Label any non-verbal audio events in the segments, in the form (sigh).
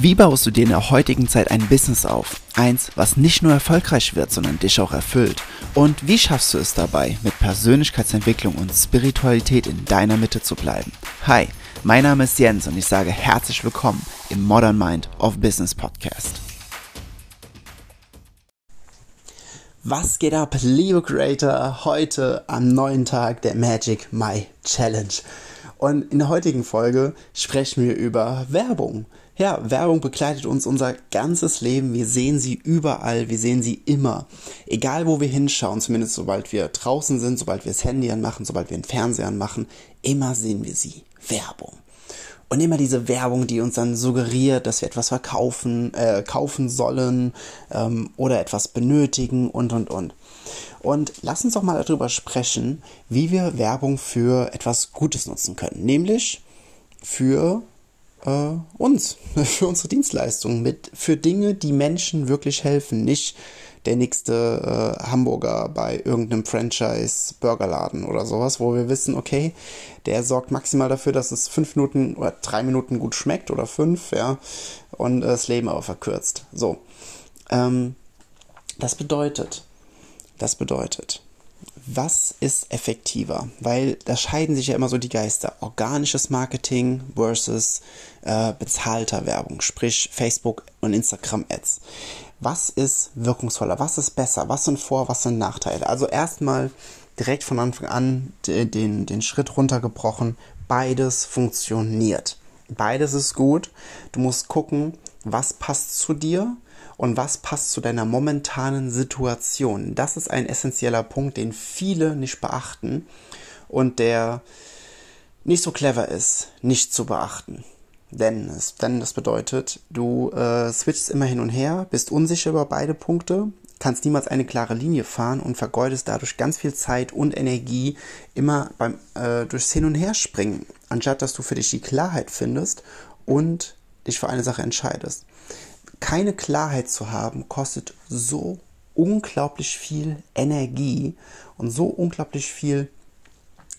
Wie baust du dir in der heutigen Zeit ein Business auf? Eins, was nicht nur erfolgreich wird, sondern dich auch erfüllt. Und wie schaffst du es dabei, mit Persönlichkeitsentwicklung und Spiritualität in deiner Mitte zu bleiben? Hi, mein Name ist Jens und ich sage herzlich willkommen im Modern Mind of Business Podcast. Was geht ab, liebe Creator? Heute am neuen Tag der Magic My Challenge. Und in der heutigen Folge sprechen wir über Werbung. Ja, Werbung begleitet uns unser ganzes Leben. Wir sehen sie überall, wir sehen sie immer. Egal wo wir hinschauen, zumindest sobald wir draußen sind, sobald wir das Handy anmachen, sobald wir den Fernseher anmachen, immer sehen wir sie. Werbung. Und immer diese Werbung, die uns dann suggeriert, dass wir etwas verkaufen, äh, kaufen sollen ähm, oder etwas benötigen und und und. Und lass uns doch mal darüber sprechen, wie wir Werbung für etwas Gutes nutzen können. Nämlich für äh, uns, (laughs) für unsere Dienstleistungen, mit, für Dinge, die Menschen wirklich helfen, nicht der nächste äh, Hamburger bei irgendeinem Franchise-Burgerladen oder sowas, wo wir wissen, okay, der sorgt maximal dafür, dass es fünf Minuten oder drei Minuten gut schmeckt oder fünf, ja, und äh, das Leben aber verkürzt. So. Ähm, das bedeutet, das bedeutet, was ist effektiver? Weil da scheiden sich ja immer so die Geister. Organisches Marketing versus äh, bezahlter Werbung, sprich Facebook und Instagram Ads. Was ist wirkungsvoller? Was ist besser? Was sind Vor-, was sind Nachteile? Also erstmal direkt von Anfang an den, den Schritt runtergebrochen. Beides funktioniert. Beides ist gut. Du musst gucken, was passt zu dir und was passt zu deiner momentanen Situation. Das ist ein essentieller Punkt, den viele nicht beachten und der nicht so clever ist, nicht zu beachten. Denn, es, denn das bedeutet, du äh, switchst immer hin und her, bist unsicher über beide Punkte, kannst niemals eine klare Linie fahren und vergeudest dadurch ganz viel Zeit und Energie immer beim äh, durchs Hin und Her springen, anstatt dass du für dich die Klarheit findest und dich für eine Sache entscheidest keine Klarheit zu haben, kostet so unglaublich viel Energie und so unglaublich viel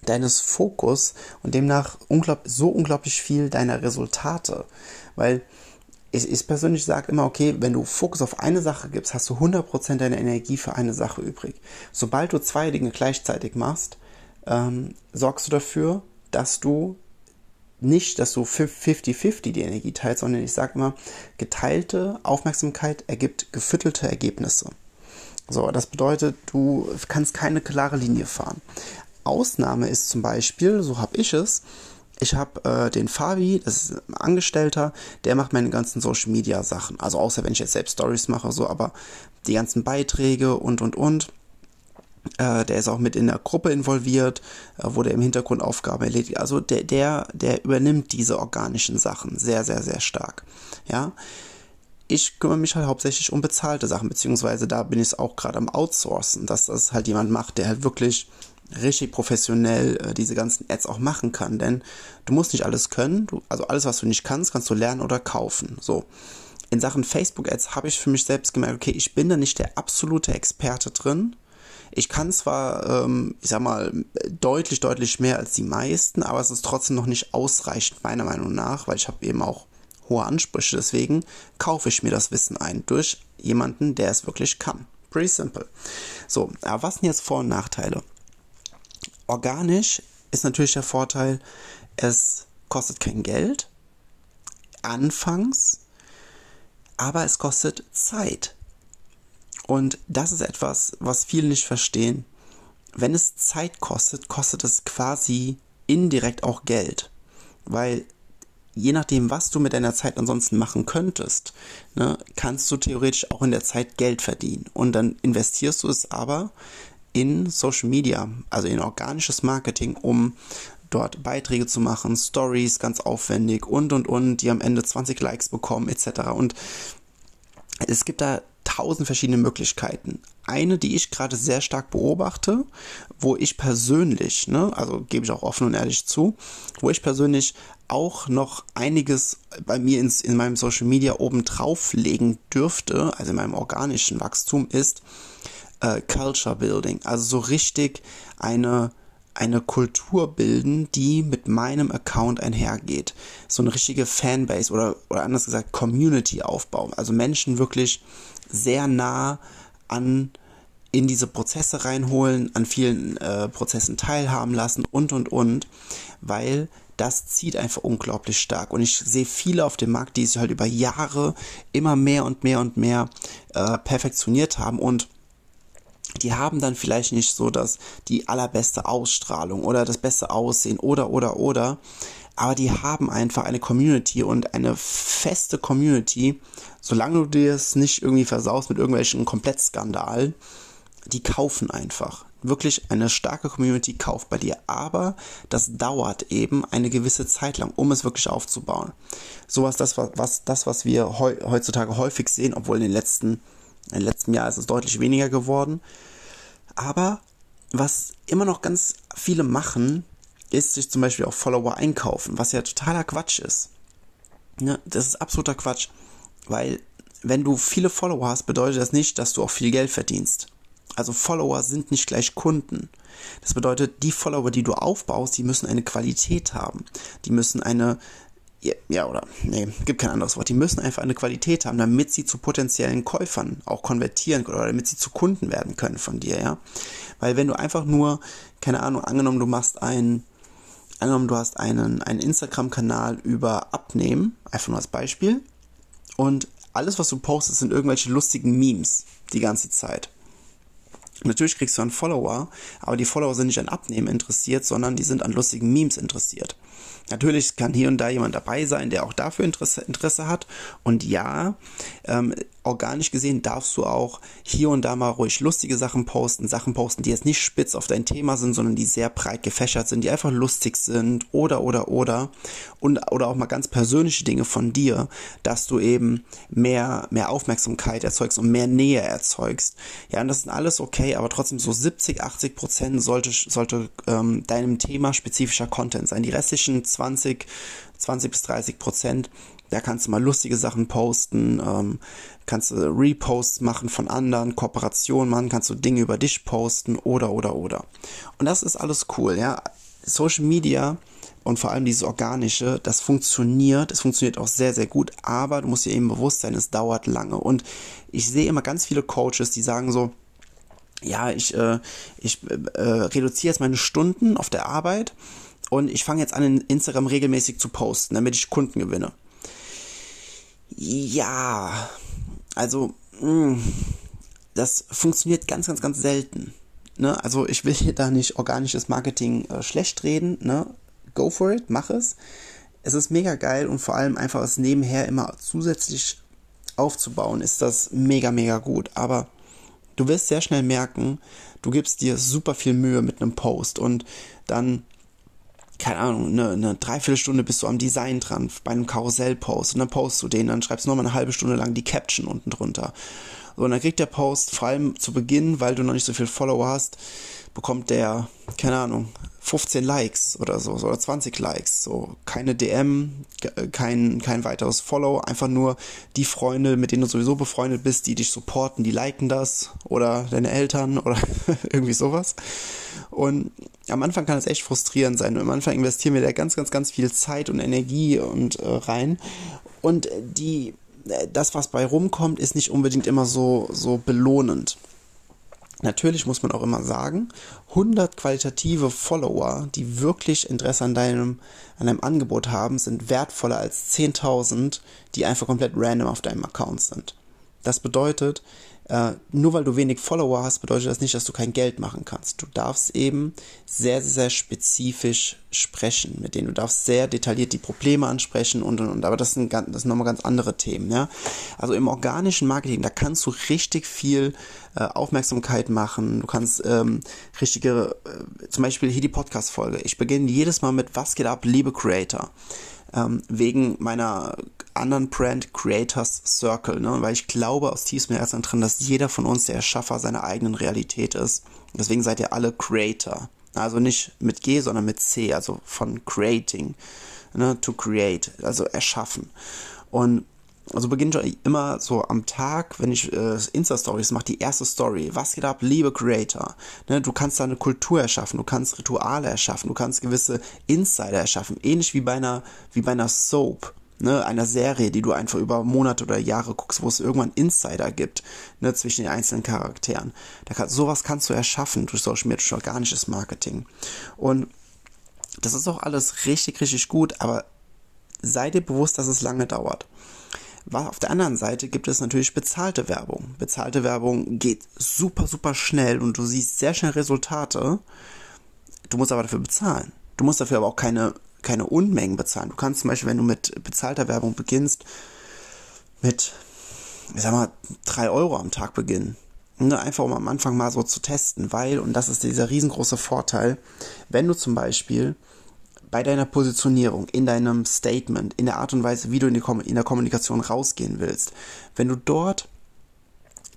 deines Fokus und demnach unglaub, so unglaublich viel deiner Resultate. Weil ich, ich persönlich sage immer, okay, wenn du Fokus auf eine Sache gibst, hast du 100% deiner Energie für eine Sache übrig. Sobald du zwei Dinge gleichzeitig machst, ähm, sorgst du dafür, dass du nicht, dass du 50-50 die Energie teilst, sondern ich sage immer, geteilte Aufmerksamkeit ergibt gefüttelte Ergebnisse. So, das bedeutet, du kannst keine klare Linie fahren. Ausnahme ist zum Beispiel, so habe ich es, ich habe äh, den Fabi, das ist ein Angestellter, der macht meine ganzen Social Media Sachen. Also außer wenn ich jetzt selbst Stories mache, so, aber die ganzen Beiträge und und und. Äh, der ist auch mit in der Gruppe involviert, äh, wo der im Hintergrund Aufgaben erledigt. Also der, der, der übernimmt diese organischen Sachen sehr, sehr, sehr stark. Ja. Ich kümmere mich halt hauptsächlich um bezahlte Sachen, beziehungsweise da bin ich auch gerade am Outsourcen, dass das halt jemand macht, der halt wirklich richtig professionell äh, diese ganzen Ads auch machen kann. Denn du musst nicht alles können, du, also alles, was du nicht kannst, kannst du lernen oder kaufen. So. In Sachen Facebook-Ads habe ich für mich selbst gemerkt, okay, ich bin da nicht der absolute Experte drin, ich kann zwar, ähm, ich sag mal, deutlich, deutlich mehr als die meisten, aber es ist trotzdem noch nicht ausreichend, meiner Meinung nach, weil ich habe eben auch hohe Ansprüche. Deswegen kaufe ich mir das Wissen ein durch jemanden, der es wirklich kann. Pretty simple. So, aber was sind jetzt Vor- und Nachteile? Organisch ist natürlich der Vorteil, es kostet kein Geld, anfangs, aber es kostet Zeit. Und das ist etwas, was viele nicht verstehen. Wenn es Zeit kostet, kostet es quasi indirekt auch Geld. Weil je nachdem, was du mit deiner Zeit ansonsten machen könntest, ne, kannst du theoretisch auch in der Zeit Geld verdienen. Und dann investierst du es aber in Social Media, also in organisches Marketing, um dort Beiträge zu machen, Stories ganz aufwendig und und und, die am Ende 20 Likes bekommen etc. Und es gibt da tausend verschiedene Möglichkeiten. Eine, die ich gerade sehr stark beobachte, wo ich persönlich, ne, also gebe ich auch offen und ehrlich zu, wo ich persönlich auch noch einiges bei mir ins, in meinem Social Media oben drauf legen dürfte, also in meinem organischen Wachstum, ist äh, Culture Building. Also so richtig eine eine Kultur bilden, die mit meinem Account einhergeht. So eine richtige Fanbase oder, oder anders gesagt Community aufbauen. Also Menschen wirklich sehr nah an in diese Prozesse reinholen, an vielen äh, Prozessen teilhaben lassen und und und, weil das zieht einfach unglaublich stark. Und ich sehe viele auf dem Markt, die es halt über Jahre immer mehr und mehr und mehr äh, perfektioniert haben und die haben dann vielleicht nicht so das die allerbeste Ausstrahlung oder das beste Aussehen oder oder oder aber die haben einfach eine Community und eine feste Community, solange du dir es nicht irgendwie versaust mit irgendwelchen Komplettskandalen, die kaufen einfach. Wirklich eine starke Community kauft bei dir, aber das dauert eben eine gewisse Zeit lang, um es wirklich aufzubauen. Sowas das was das was wir heutzutage häufig sehen, obwohl in den letzten im letzten Jahr ist es deutlich weniger geworden. Aber was immer noch ganz viele machen, ist sich zum Beispiel auch Follower einkaufen, was ja totaler Quatsch ist. Ja, das ist absoluter Quatsch, weil wenn du viele Follower hast, bedeutet das nicht, dass du auch viel Geld verdienst. Also Follower sind nicht gleich Kunden. Das bedeutet, die Follower, die du aufbaust, die müssen eine Qualität haben. Die müssen eine, ja, oder, nee, gibt kein anderes Wort. Die müssen einfach eine Qualität haben, damit sie zu potenziellen Käufern auch konvertieren oder damit sie zu Kunden werden können von dir, ja. Weil wenn du einfach nur, keine Ahnung, angenommen, du machst einen, angenommen, du hast einen, einen Instagram-Kanal über Abnehmen, einfach nur als Beispiel, und alles, was du postest, sind irgendwelche lustigen Memes die ganze Zeit. Natürlich kriegst du einen Follower, aber die Follower sind nicht an Abnehmen interessiert, sondern die sind an lustigen Memes interessiert. Natürlich kann hier und da jemand dabei sein, der auch dafür Interesse, Interesse hat. Und ja, ähm, organisch gesehen darfst du auch hier und da mal ruhig lustige Sachen posten, Sachen posten, die jetzt nicht spitz auf dein Thema sind, sondern die sehr breit gefächert sind, die einfach lustig sind oder oder oder und oder auch mal ganz persönliche Dinge von dir, dass du eben mehr mehr Aufmerksamkeit erzeugst und mehr Nähe erzeugst. Ja, und das sind alles okay, aber trotzdem so 70, 80 Prozent sollte sollte ähm, deinem Thema spezifischer Content sein. Die restlichen 20 20 bis 30 Prozent da kannst du mal lustige Sachen posten, ähm, kannst du Reposts machen von anderen, Kooperationen machen, kannst du Dinge über dich posten oder oder oder. Und das ist alles cool, ja. Social Media und vor allem dieses organische, das funktioniert, es funktioniert auch sehr sehr gut, aber du musst dir eben bewusst sein, es dauert lange und ich sehe immer ganz viele Coaches, die sagen so, ja, ich äh, ich äh, reduziere jetzt meine Stunden auf der Arbeit und ich fange jetzt an, in Instagram regelmäßig zu posten, damit ich Kunden gewinne. Ja, also mh, hm, das funktioniert ganz, ganz, ganz selten. Ne? Also ich will hier da nicht organisches Marketing äh, schlecht reden. Ne? Go for it, mach es. Es ist mega geil und vor allem einfach es nebenher immer zusätzlich aufzubauen, ist das mega, mega gut. Aber du wirst sehr schnell merken, du gibst dir super viel Mühe mit einem Post und dann keine Ahnung, eine, eine Dreiviertelstunde bist du am Design dran, bei einem Karussellpost und dann postest du den, dann schreibst du nochmal eine halbe Stunde lang die Caption unten drunter. So, und dann kriegt der Post, vor allem zu Beginn, weil du noch nicht so viel Follower hast, bekommt der, keine Ahnung, 15 Likes oder so, oder 20 Likes, so keine DM, kein, kein weiteres Follow, einfach nur die Freunde, mit denen du sowieso befreundet bist, die dich supporten, die liken das oder deine Eltern oder (laughs) irgendwie sowas. Und am Anfang kann es echt frustrierend sein. Und am Anfang investieren wir da ganz, ganz, ganz viel Zeit und Energie und äh, rein. Und die, äh, das, was bei rumkommt, ist nicht unbedingt immer so, so belohnend. Natürlich muss man auch immer sagen, 100 qualitative Follower, die wirklich Interesse an deinem, an deinem Angebot haben, sind wertvoller als 10.000, die einfach komplett random auf deinem Account sind. Das bedeutet, äh, nur weil du wenig Follower hast, bedeutet das nicht, dass du kein Geld machen kannst. Du darfst eben sehr, sehr spezifisch sprechen mit denen. Du darfst sehr detailliert die Probleme ansprechen und und und. Aber das sind, das sind nochmal ganz andere Themen, ja. Also im organischen Marketing, da kannst du richtig viel äh, Aufmerksamkeit machen. Du kannst ähm, richtige, äh, zum Beispiel hier die Podcast-Folge. Ich beginne jedes Mal mit Was geht ab, liebe Creator? Ähm, wegen meiner anderen Brand Creators Circle, ne? weil ich glaube aus tiefstem Herzen drin, dass jeder von uns der Erschaffer seiner eigenen Realität ist. Deswegen seid ihr alle Creator. Also nicht mit G, sondern mit C, also von creating, ne? to create, also erschaffen. Und also beginne ich immer so am Tag, wenn ich äh, Insta-Stories mache, die erste Story. Was geht ab, liebe Creator? Ne, du kannst da eine Kultur erschaffen, du kannst Rituale erschaffen, du kannst gewisse Insider erschaffen, ähnlich wie bei einer, wie bei einer Soap. Ne, einer Serie, die du einfach über Monate oder Jahre guckst, wo es irgendwann Insider gibt, ne, zwischen den einzelnen Charakteren. Da kann, sowas kannst du erschaffen durch Social Media, durch organisches Marketing. Und das ist auch alles richtig, richtig gut, aber sei dir bewusst, dass es lange dauert. Auf der anderen Seite gibt es natürlich bezahlte Werbung. Bezahlte Werbung geht super, super schnell und du siehst sehr schnell Resultate. Du musst aber dafür bezahlen. Du musst dafür aber auch keine, keine Unmengen bezahlen. Du kannst zum Beispiel, wenn du mit bezahlter Werbung beginnst, mit, ich sag mal, drei Euro am Tag beginnen. Ne, einfach um am Anfang mal so zu testen, weil, und das ist dieser riesengroße Vorteil, wenn du zum Beispiel bei deiner Positionierung, in deinem Statement, in der Art und Weise, wie du in, die, in der Kommunikation rausgehen willst, wenn du dort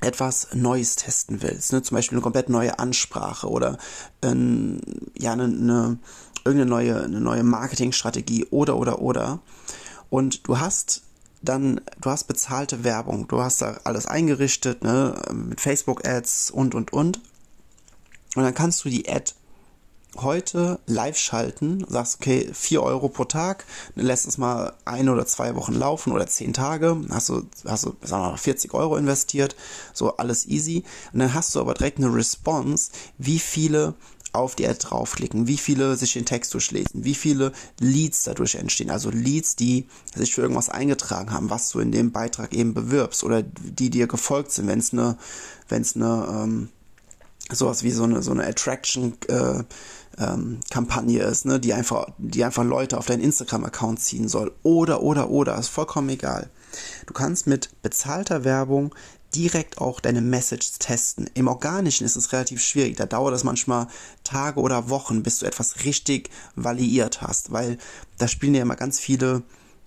etwas Neues testen willst, ne, zum Beispiel eine komplett neue Ansprache oder ähm, ja, eine, eine, irgendeine neue, eine neue Marketingstrategie oder oder oder. Und du hast dann, du hast bezahlte Werbung, du hast da alles eingerichtet, ne, mit Facebook-Ads und und und. Und dann kannst du die Ad heute live schalten, sagst, okay, 4 Euro pro Tag, lässt es mal ein oder zwei Wochen laufen oder zehn Tage, hast du, hast du, sagen wir mal, 40 Euro investiert, so alles easy. Und dann hast du aber direkt eine Response, wie viele auf die Ad draufklicken, wie viele sich den Text durchlesen, wie viele Leads dadurch entstehen, also Leads, die sich für irgendwas eingetragen haben, was du in dem Beitrag eben bewirbst oder die dir gefolgt sind, wenn es eine, wenn es eine, ähm, sowas wie so eine, so eine Attraction, äh, ähm, Kampagne ist, ne, die einfach, die einfach Leute auf deinen Instagram-Account ziehen soll. Oder, oder, oder, ist vollkommen egal. Du kannst mit bezahlter Werbung direkt auch deine Message testen. Im Organischen ist es relativ schwierig. Da dauert es manchmal Tage oder Wochen, bis du etwas richtig validiert hast, weil da spielen ja immer ganz viele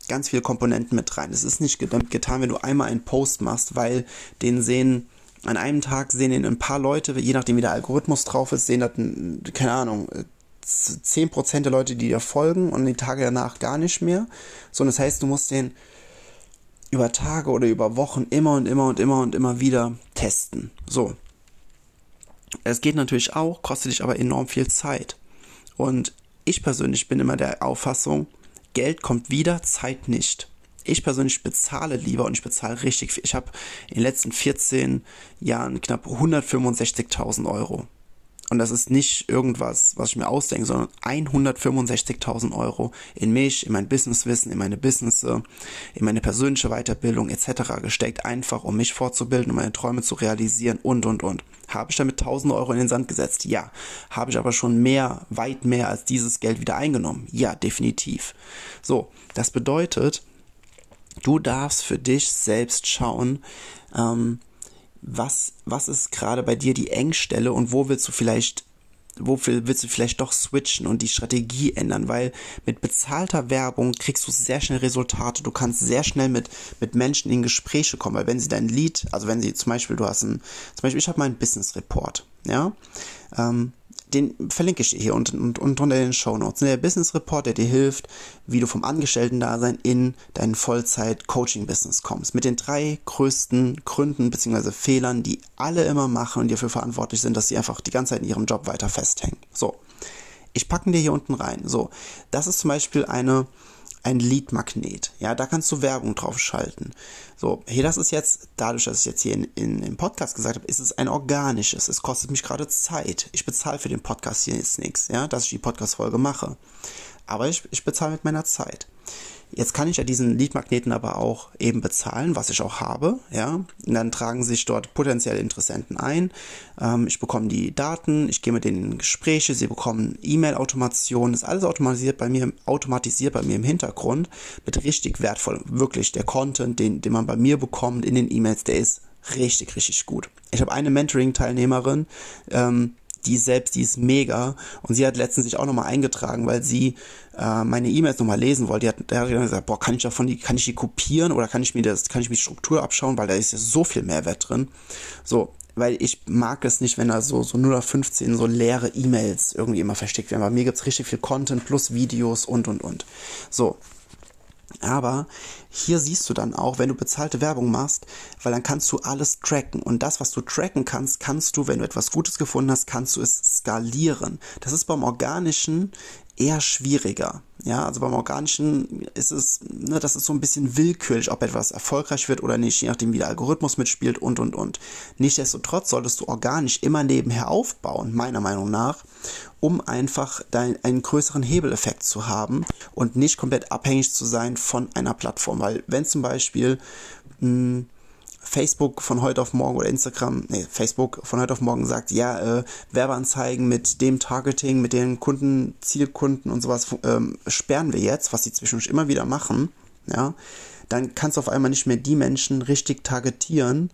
ganz viele Komponenten mit rein. Es ist nicht getan, wenn du einmal einen Post machst, weil den sehen an einem Tag sehen ihn ein paar Leute, je nachdem wie der Algorithmus drauf ist, sehen das, keine Ahnung, 10% der Leute, die dir folgen und die Tage danach gar nicht mehr. So, das heißt, du musst den über Tage oder über Wochen immer und immer und immer und immer wieder testen. So. Es geht natürlich auch, kostet dich aber enorm viel Zeit. Und ich persönlich bin immer der Auffassung, Geld kommt wieder, Zeit nicht ich persönlich bezahle lieber und ich bezahle richtig viel. Ich habe in den letzten 14 Jahren knapp 165.000 Euro. Und das ist nicht irgendwas, was ich mir ausdenke, sondern 165.000 Euro in mich, in mein Businesswissen, in meine Business, in meine persönliche Weiterbildung etc. gesteckt, einfach um mich fortzubilden, um meine Träume zu realisieren und, und, und. Habe ich damit 1000 Euro in den Sand gesetzt? Ja. Habe ich aber schon mehr, weit mehr als dieses Geld wieder eingenommen? Ja, definitiv. So, das bedeutet, Du darfst für dich selbst schauen, ähm, was, was ist gerade bei dir die Engstelle und wo willst du vielleicht wofür willst du vielleicht doch switchen und die Strategie ändern, weil mit bezahlter Werbung kriegst du sehr schnell Resultate. Du kannst sehr schnell mit, mit Menschen in Gespräche kommen, weil wenn sie dein Lied, also wenn sie zum Beispiel, du hast ein, zum Beispiel, ich habe meinen Business Report, ja, ähm, den verlinke ich hier unten und, und unter den Show Notes. Der Business Report, der dir hilft, wie du vom Angestellten-Dasein in dein Vollzeit-Coaching-Business kommst. Mit den drei größten Gründen bzw. Fehlern, die alle immer machen und dafür verantwortlich sind, dass sie einfach die ganze Zeit in ihrem Job weiter festhängen. So. Ich packe dir hier unten rein. So. Das ist zum Beispiel eine, ein Lead-Magnet. Ja, da kannst du Werbung drauf schalten. So, hier, das ist jetzt, dadurch, dass ich jetzt hier in, in, im Podcast gesagt habe, ist es ein organisches. Es kostet mich gerade Zeit. Ich bezahle für den Podcast hier jetzt nichts, ja, dass ich die Podcast-Folge mache. Aber ich, ich bezahle mit meiner Zeit. Jetzt kann ich ja diesen Leadmagneten aber auch eben bezahlen, was ich auch habe, ja. Und dann tragen sich dort potenzielle Interessenten ein. Ähm, ich bekomme die Daten, ich gehe mit denen in Gespräche, sie bekommen E-Mail-Automation, ist alles automatisiert bei mir, automatisiert bei mir im Hintergrund, mit richtig wertvoll, wirklich der Content, den, den man bei mir bekommt in den E-Mails, der ist richtig, richtig gut. Ich habe eine Mentoring-Teilnehmerin, ähm, die selbst, die ist mega. Und sie hat letztens sich auch nochmal eingetragen, weil sie äh, meine E-Mails nochmal lesen wollte. Die hat, der hat gesagt, boah, kann ich davon die, kann ich die kopieren oder kann ich mir das, kann ich mir die Struktur abschauen, weil da ist ja so viel Mehrwert drin. So, weil ich mag es nicht, wenn da so, so 0 auf 15 so leere E-Mails irgendwie immer versteckt werden. Bei mir gibt's richtig viel Content plus Videos und und und. So. Aber hier siehst du dann auch, wenn du bezahlte Werbung machst, weil dann kannst du alles tracken. Und das, was du tracken kannst, kannst du, wenn du etwas Gutes gefunden hast, kannst du es skalieren. Das ist beim Organischen eher schwieriger. Ja, also beim Organischen ist es, ne, das ist so ein bisschen willkürlich, ob etwas erfolgreich wird oder nicht, je nachdem wie der Algorithmus mitspielt und und und. Nichtsdestotrotz solltest du organisch immer nebenher aufbauen, meiner Meinung nach, um einfach dein, einen größeren Hebeleffekt zu haben und nicht komplett abhängig zu sein von einer Plattform. Weil wenn zum Beispiel mh, hm, Facebook von heute auf morgen oder Instagram, nee, Facebook von heute auf morgen sagt, ja, äh, Werbeanzeigen mit dem Targeting, mit den Kunden, Zielkunden und sowas ähm, sperren wir jetzt, was sie zwischendurch immer wieder machen, ja, dann kannst du auf einmal nicht mehr die Menschen richtig targetieren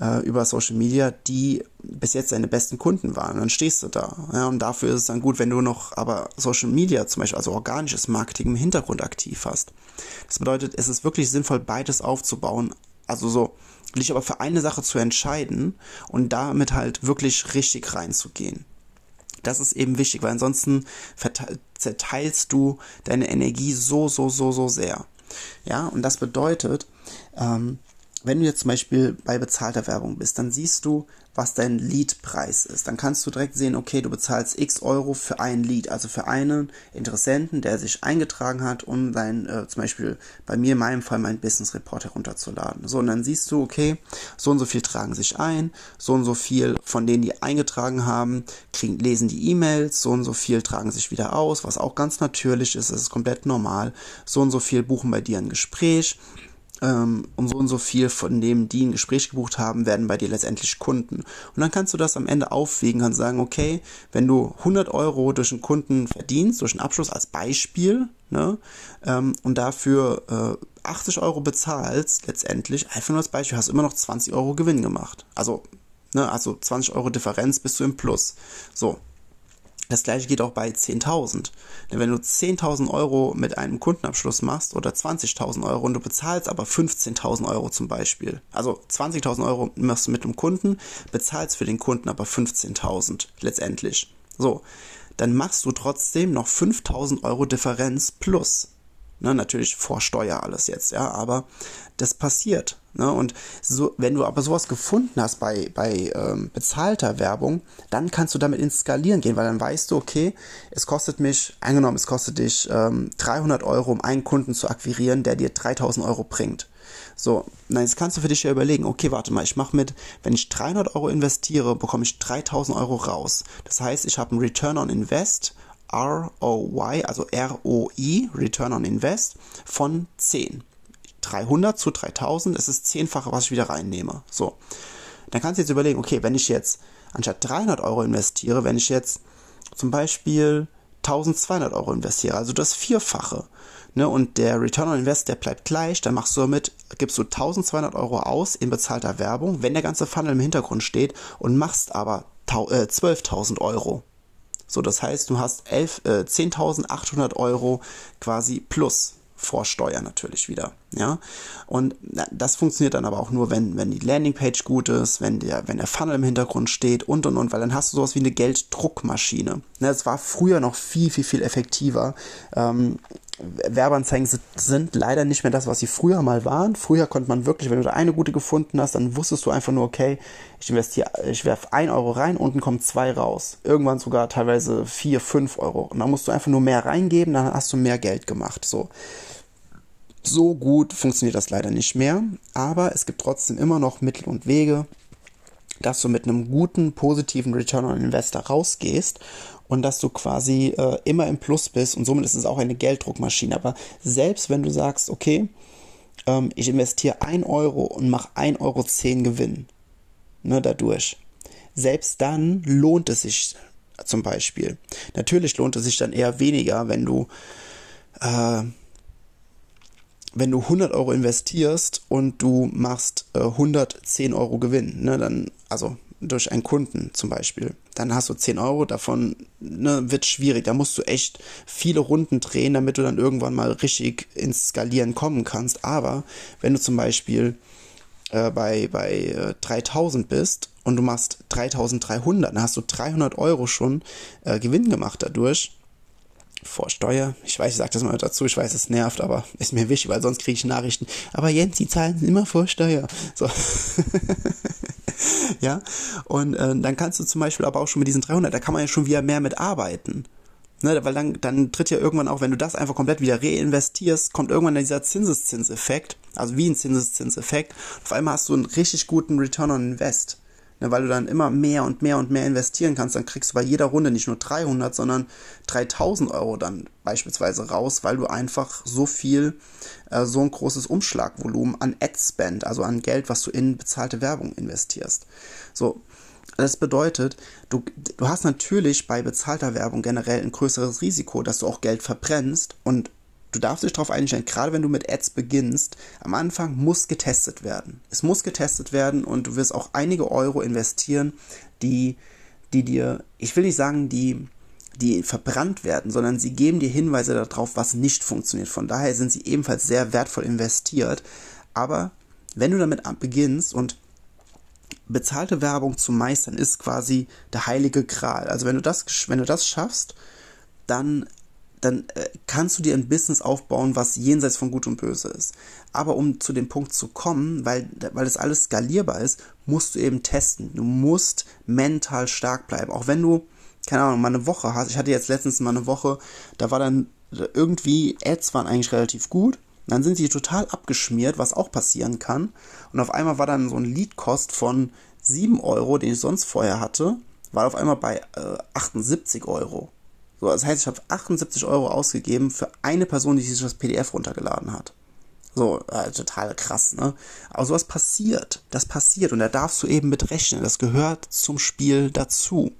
äh, über Social Media, die bis jetzt deine besten Kunden waren. Dann stehst du da. Ja, und dafür ist es dann gut, wenn du noch aber Social Media zum Beispiel, also organisches Marketing im Hintergrund aktiv hast. Das bedeutet, es ist wirklich sinnvoll, beides aufzubauen. Also so, dich aber für eine Sache zu entscheiden und damit halt wirklich richtig reinzugehen. Das ist eben wichtig, weil ansonsten zerteilst du deine Energie so, so, so, so sehr. Ja, und das bedeutet, ähm, wenn du jetzt zum Beispiel bei bezahlter Werbung bist, dann siehst du, was dein Leadpreis ist. Dann kannst du direkt sehen, okay, du bezahlst x Euro für ein Lead, also für einen Interessenten, der sich eingetragen hat, um sein, äh, zum Beispiel bei mir in meinem Fall mein Business Report herunterzuladen. So, und dann siehst du, okay, so und so viel tragen sich ein, so und so viel von denen, die eingetragen haben, kriegen, lesen die E-Mails, so und so viel tragen sich wieder aus, was auch ganz natürlich ist, das ist komplett normal. So und so viel buchen bei dir ein Gespräch ähm, und so und so viel von dem, die ein Gespräch gebucht haben, werden bei dir letztendlich Kunden. Und dann kannst du das am Ende aufwiegen und sagen, okay, wenn du 100 Euro durch einen Kunden verdienst, durch einen Abschluss als Beispiel, ne, ähm, und dafür äh, 80 Euro bezahlst, letztendlich, einfach nur als Beispiel, hast du immer noch 20 Euro Gewinn gemacht. Also, ne, also 20 Euro Differenz bist du im Plus. So, das gleiche geht auch bei 10.000. Denn wenn du 10.000 Euro mit einem Kundenabschluss machst oder 20.000 Euro und du bezahlst aber 15.000 Euro zum Beispiel, also 20.000 Euro machst du mit dem Kunden, bezahlst für den Kunden aber 15.000 letztendlich. So, dann machst du trotzdem noch 5.000 Euro Differenz plus. Ne, natürlich vor Steuer alles jetzt, ja, aber das passiert. Ne? Und so, wenn du aber sowas gefunden hast bei, bei ähm, bezahlter Werbung, dann kannst du damit ins Skalieren gehen, weil dann weißt du, okay, es kostet mich, angenommen, es kostet dich ähm, 300 Euro, um einen Kunden zu akquirieren, der dir 3000 Euro bringt. So, na jetzt kannst du für dich ja überlegen, okay, warte mal, ich mache mit, wenn ich 300 Euro investiere, bekomme ich 3000 Euro raus. Das heißt, ich habe einen Return on Invest ROI, also ROI, Return on Invest, von 10. 300 zu 3000, es ist zehnfache, was ich wieder reinnehme. So. Dann kannst du jetzt überlegen, okay, wenn ich jetzt anstatt 300 Euro investiere, wenn ich jetzt zum Beispiel 1200 Euro investiere, also das Vierfache, ne, und der Return on Invest, der bleibt gleich, dann machst du damit, gibst du 1200 Euro aus in bezahlter Werbung, wenn der ganze Funnel im Hintergrund steht und machst aber äh, 12.000 Euro. So, das heißt, du hast äh, 10.800 Euro quasi plus vor Steuer natürlich wieder. Ja, und das funktioniert dann aber auch nur, wenn, wenn die Landingpage gut ist, wenn der, wenn der Funnel im Hintergrund steht und und und, weil dann hast du sowas wie eine Gelddruckmaschine. Ne, es war früher noch viel, viel, viel effektiver. Ähm, Werbeanzeigen sind leider nicht mehr das, was sie früher mal waren. Früher konnte man wirklich, wenn du da eine gute gefunden hast, dann wusstest du einfach nur, okay, ich investiere, ich werfe ein Euro rein, unten kommen zwei raus. Irgendwann sogar teilweise vier, fünf Euro. Und dann musst du einfach nur mehr reingeben, dann hast du mehr Geld gemacht. So. So gut funktioniert das leider nicht mehr, aber es gibt trotzdem immer noch Mittel und Wege, dass du mit einem guten, positiven Return on Investor rausgehst und dass du quasi äh, immer im Plus bist und somit ist es auch eine Gelddruckmaschine. Aber selbst wenn du sagst, okay, ähm, ich investiere 1 Euro und mache 1,10 Euro Gewinn ne, dadurch, selbst dann lohnt es sich zum Beispiel. Natürlich lohnt es sich dann eher weniger, wenn du äh, wenn du 100 Euro investierst und du machst äh, 110 Euro Gewinn, ne, dann, also durch einen Kunden zum Beispiel, dann hast du 10 Euro, davon ne, wird schwierig. Da musst du echt viele Runden drehen, damit du dann irgendwann mal richtig ins Skalieren kommen kannst. Aber wenn du zum Beispiel äh, bei, bei äh, 3000 bist und du machst 3300, dann hast du 300 Euro schon äh, Gewinn gemacht dadurch vor Steuer. Ich weiß, ich sage das mal dazu, ich weiß, es nervt, aber ist mir wichtig, weil sonst kriege ich Nachrichten. Aber Jens, die zahlen immer vor Steuer. So. (laughs) ja, und äh, dann kannst du zum Beispiel aber auch schon mit diesen 300, da kann man ja schon wieder mehr mit arbeiten. Ne, weil dann, dann tritt ja irgendwann auch, wenn du das einfach komplett wieder reinvestierst, kommt irgendwann dieser Zinseszinseffekt, also wie ein Zinseszinseffekt. Auf einmal hast du einen richtig guten Return on Invest. Ne, weil du dann immer mehr und mehr und mehr investieren kannst, dann kriegst du bei jeder Runde nicht nur 300, sondern 3000 Euro dann beispielsweise raus, weil du einfach so viel, äh, so ein großes Umschlagvolumen an Ad-Spend, also an Geld, was du in bezahlte Werbung investierst. So, das bedeutet, du, du hast natürlich bei bezahlter Werbung generell ein größeres Risiko, dass du auch Geld verbrennst und du darfst dich darauf einstellen, gerade wenn du mit Ads beginnst, am Anfang muss getestet werden. Es muss getestet werden und du wirst auch einige Euro investieren, die, die dir, ich will nicht sagen, die, die verbrannt werden, sondern sie geben dir Hinweise darauf, was nicht funktioniert. Von daher sind sie ebenfalls sehr wertvoll investiert. Aber wenn du damit beginnst und bezahlte Werbung zu meistern ist quasi der heilige Gral. Also wenn du das, wenn du das schaffst, dann, dann äh, kannst du dir ein Business aufbauen, was jenseits von Gut und Böse ist. Aber um zu dem Punkt zu kommen, weil, weil das alles skalierbar ist, musst du eben testen. Du musst mental stark bleiben. Auch wenn du, keine Ahnung, mal eine Woche hast. Ich hatte jetzt letztens mal eine Woche, da war dann irgendwie, Ads waren eigentlich relativ gut dann sind sie total abgeschmiert, was auch passieren kann. Und auf einmal war dann so ein Leadkost von 7 Euro, den ich sonst vorher hatte, war auf einmal bei äh, 78 Euro. So, das heißt, ich habe 78 Euro ausgegeben für eine Person, die sich das PDF runtergeladen hat. So, äh, total krass, ne? Aber sowas passiert. Das passiert und da darfst du eben mit rechnen. Das gehört zum Spiel dazu.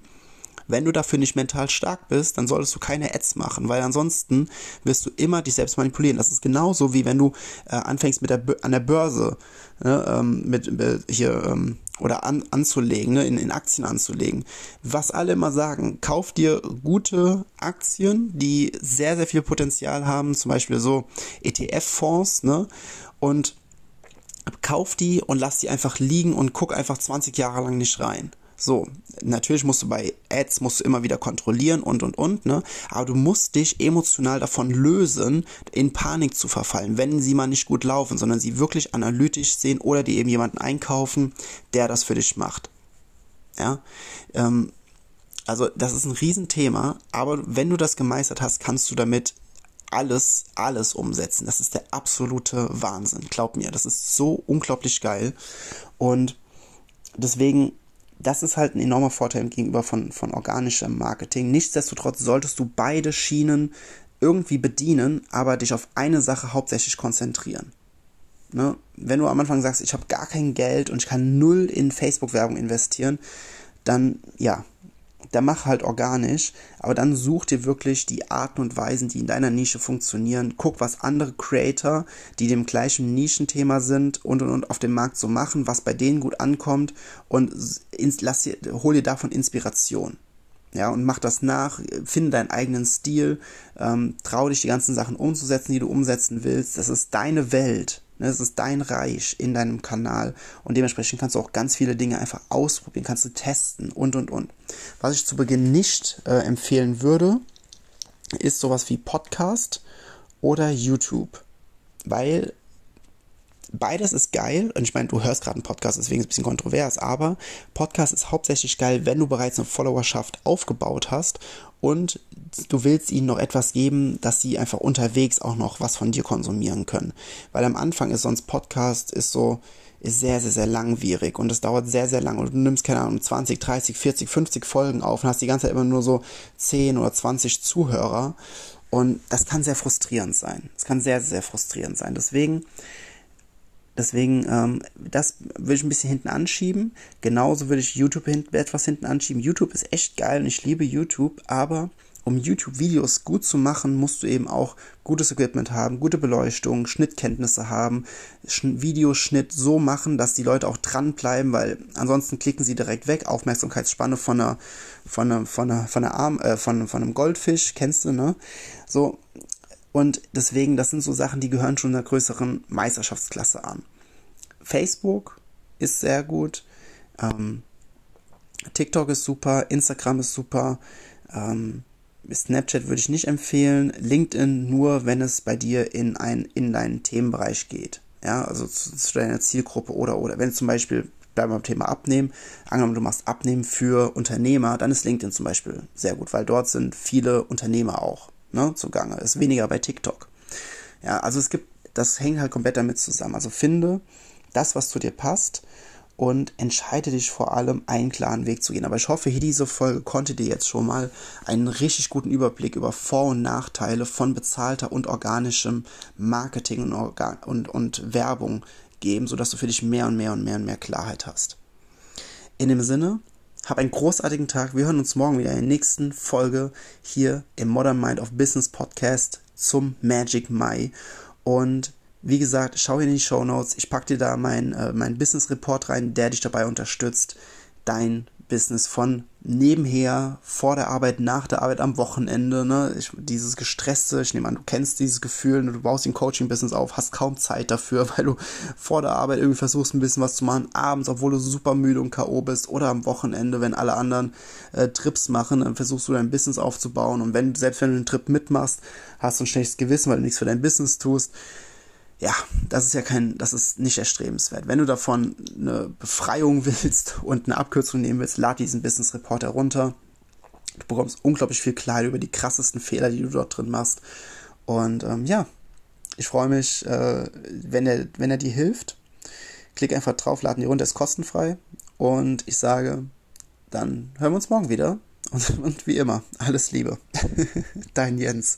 Wenn du dafür nicht mental stark bist, dann solltest du keine Ads machen, weil ansonsten wirst du immer dich selbst manipulieren. Das ist genauso wie wenn du äh, anfängst mit der an der Börse ne, ähm, mit, mit hier ähm, oder an, anzulegen, ne, in, in Aktien anzulegen. Was alle immer sagen, kauf dir gute Aktien, die sehr, sehr viel Potenzial haben, zum Beispiel so ETF-Fonds, ne, und kauf die und lass die einfach liegen und guck einfach 20 Jahre lang nicht rein. So, natürlich musst du bei Ads musst du immer wieder kontrollieren und und und, ne? Aber du musst dich emotional davon lösen, in Panik zu verfallen, wenn sie mal nicht gut laufen, sondern sie wirklich analytisch sehen oder die eben jemanden einkaufen, der das für dich macht. Ja, ähm, also das ist ein Riesenthema, aber wenn du das gemeistert hast, kannst du damit alles, alles umsetzen. Das ist der absolute Wahnsinn. Glaub mir, das ist so unglaublich geil. Und deswegen das ist halt ein enormer Vorteil gegenüber von, von organischem Marketing. Nichtsdestotrotz solltest du beide Schienen irgendwie bedienen, aber dich auf eine Sache hauptsächlich konzentrieren. Ne? Wenn du am Anfang sagst, ich habe gar kein Geld und ich kann null in Facebook-Werbung investieren, dann ja, dann mach halt organisch, aber dann such dir wirklich die Arten und Weisen, die in deiner Nische funktionieren. Guck, was andere Creator, die dem gleichen Nischenthema sind und und und auf dem Markt so machen, was bei denen gut ankommt und lass hol dir davon Inspiration. Ja, und mach das nach, finde deinen eigenen Stil, ähm, trau dich die ganzen Sachen umzusetzen, die du umsetzen willst. Das ist deine Welt. Ne, es ist dein Reich in deinem Kanal und dementsprechend kannst du auch ganz viele Dinge einfach ausprobieren, kannst du testen und und und. Was ich zu Beginn nicht äh, empfehlen würde, ist sowas wie Podcast oder YouTube, weil beides ist geil. Und ich meine, du hörst gerade einen Podcast, deswegen ist es ein bisschen kontrovers, aber Podcast ist hauptsächlich geil, wenn du bereits eine Followerschaft aufgebaut hast und du willst ihnen noch etwas geben, dass sie einfach unterwegs auch noch was von dir konsumieren können. Weil am Anfang ist sonst Podcast ist so, ist sehr, sehr, sehr langwierig und es dauert sehr, sehr lang und du nimmst, keine Ahnung, 20, 30, 40, 50 Folgen auf und hast die ganze Zeit immer nur so 10 oder 20 Zuhörer und das kann sehr frustrierend sein. Es kann sehr, sehr frustrierend sein. Deswegen Deswegen, ähm, das würde ich ein bisschen hinten anschieben. Genauso würde ich YouTube hinten, etwas hinten anschieben. YouTube ist echt geil und ich liebe YouTube, aber um YouTube-Videos gut zu machen, musst du eben auch gutes Equipment haben, gute Beleuchtung, Schnittkenntnisse haben, Videoschnitt so machen, dass die Leute auch dranbleiben, weil ansonsten klicken sie direkt weg. Aufmerksamkeitsspanne von einer, von einer, von einer, von einer Arm, äh, von, von einem Goldfisch, kennst du, ne? So, und deswegen, das sind so Sachen, die gehören schon einer größeren Meisterschaftsklasse an. Facebook ist sehr gut. Ähm, TikTok ist super, Instagram ist super. Ähm, Snapchat würde ich nicht empfehlen. LinkedIn nur, wenn es bei dir in, ein, in deinen Themenbereich geht. Ja, also zu, zu deiner Zielgruppe oder, oder. Wenn zum Beispiel, bleiben wir beim Thema Abnehmen, angenommen, du machst Abnehmen für Unternehmer, dann ist LinkedIn zum Beispiel sehr gut, weil dort sind viele Unternehmer auch ne, zugange. Ist weniger bei TikTok. Ja, also es gibt, das hängt halt komplett damit zusammen. Also finde das, was zu dir passt und entscheide dich vor allem, einen klaren Weg zu gehen. Aber ich hoffe, hier diese Folge konnte dir jetzt schon mal einen richtig guten Überblick über Vor- und Nachteile von bezahlter und organischem Marketing und, Organ und, und Werbung geben, sodass du für dich mehr und mehr und mehr und mehr Klarheit hast. In dem Sinne, hab einen großartigen Tag. Wir hören uns morgen wieder in der nächsten Folge hier im Modern Mind of Business Podcast zum Magic Mai. Und wie gesagt, schau in die Show Notes. Ich packe dir da meinen äh, mein Business Report rein, der dich dabei unterstützt, dein Business von nebenher, vor der Arbeit, nach der Arbeit, am Wochenende, ne? Ich, dieses gestresste, ich nehme an, du kennst dieses Gefühl, ne? du baust ein Coaching-Business auf, hast kaum Zeit dafür, (laughs) weil du vor der Arbeit irgendwie versuchst, ein bisschen was zu machen, abends, obwohl du super müde und K.O. bist, oder am Wochenende, wenn alle anderen äh, Trips machen, dann versuchst du dein Business aufzubauen und wenn, selbst wenn du einen Trip mitmachst, hast du ein schlechtes Gewissen, weil du nichts für dein Business tust ja, das ist ja kein, das ist nicht erstrebenswert. Wenn du davon eine Befreiung (laughs) willst und eine Abkürzung nehmen willst, lad diesen Business Report herunter. Du bekommst unglaublich viel Klarheit über die krassesten Fehler, die du dort drin machst. Und ähm, ja, ich freue mich, äh, wenn, er, wenn er dir hilft. Klick einfach drauf, laden die runter, ist kostenfrei. Und ich sage, dann hören wir uns morgen wieder. Und, (laughs) und wie immer, alles Liebe. (laughs) Dein Jens.